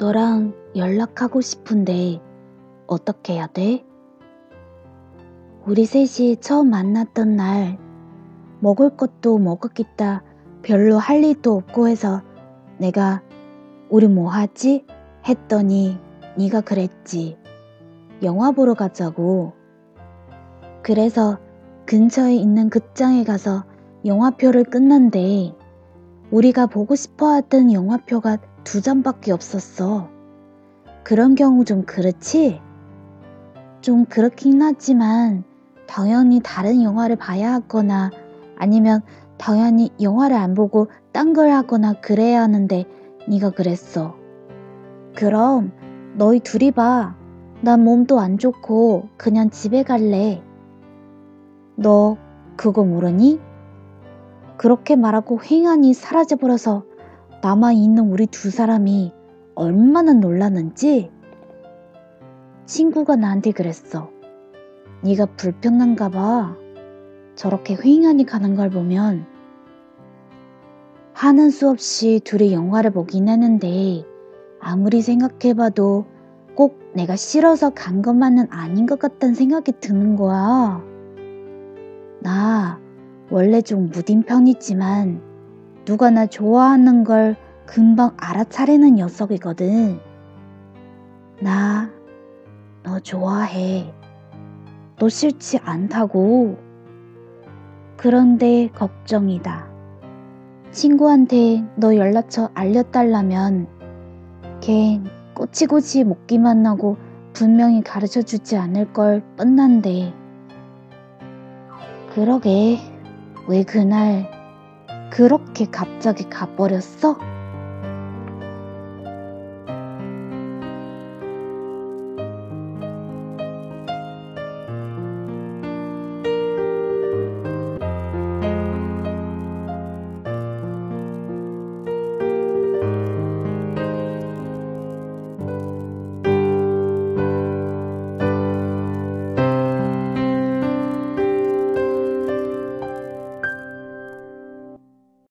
너랑 연락하고 싶은데 어떻게 해야 돼? 우리 셋이 처음 만났던 날 먹을 것도 먹었겠다 별로 할 일도 없고 해서 내가 우리 뭐 하지? 했더니 네가 그랬지. 영화 보러 가자고. 그래서 근처에 있는 극장에 가서 영화표를 끊는데 우리가 보고 싶어 하던 영화표가 두 장밖에 없었어. 그런 경우 좀 그렇지? 좀 그렇긴 하지만 당연히 다른 영화를 봐야 하거나 아니면 당연히 영화를 안 보고 딴 걸 하거나 그래야 하는데 네가 그랬어. 그럼 너희 둘이 봐. 난 몸도 안 좋고 그냥 집에 갈래. 너 그거 모르니? 그렇게 말하고 횡하니 사라져버려서 남아있는 우리 두 사람이 얼마나 놀랐는지 친구가 나한테 그랬어. 네가 불편한가 봐. 저렇게 횡하니 가는 걸 보면 하는 수 없이 둘이 영화를 보긴 했는데 아무리 생각해봐도 꼭 내가 싫어서 간 것만은 아닌 것 같다는 생각이 드는 거야. 나 원래 좀 무딘 편이지만 누가 나 좋아하는 걸 금방 알아차리는 녀석이거든. 나 너 좋아해. 너 싫지 않다고. 그런데 걱정이다. 친구한테 너 연락처 알려달라면 걔 꼬치꼬치 먹기만 하고 분명히 가르쳐 주지 않을 걸 뻔난데. 그러게, 왜 그날 그렇게 갑자기 가버렸어?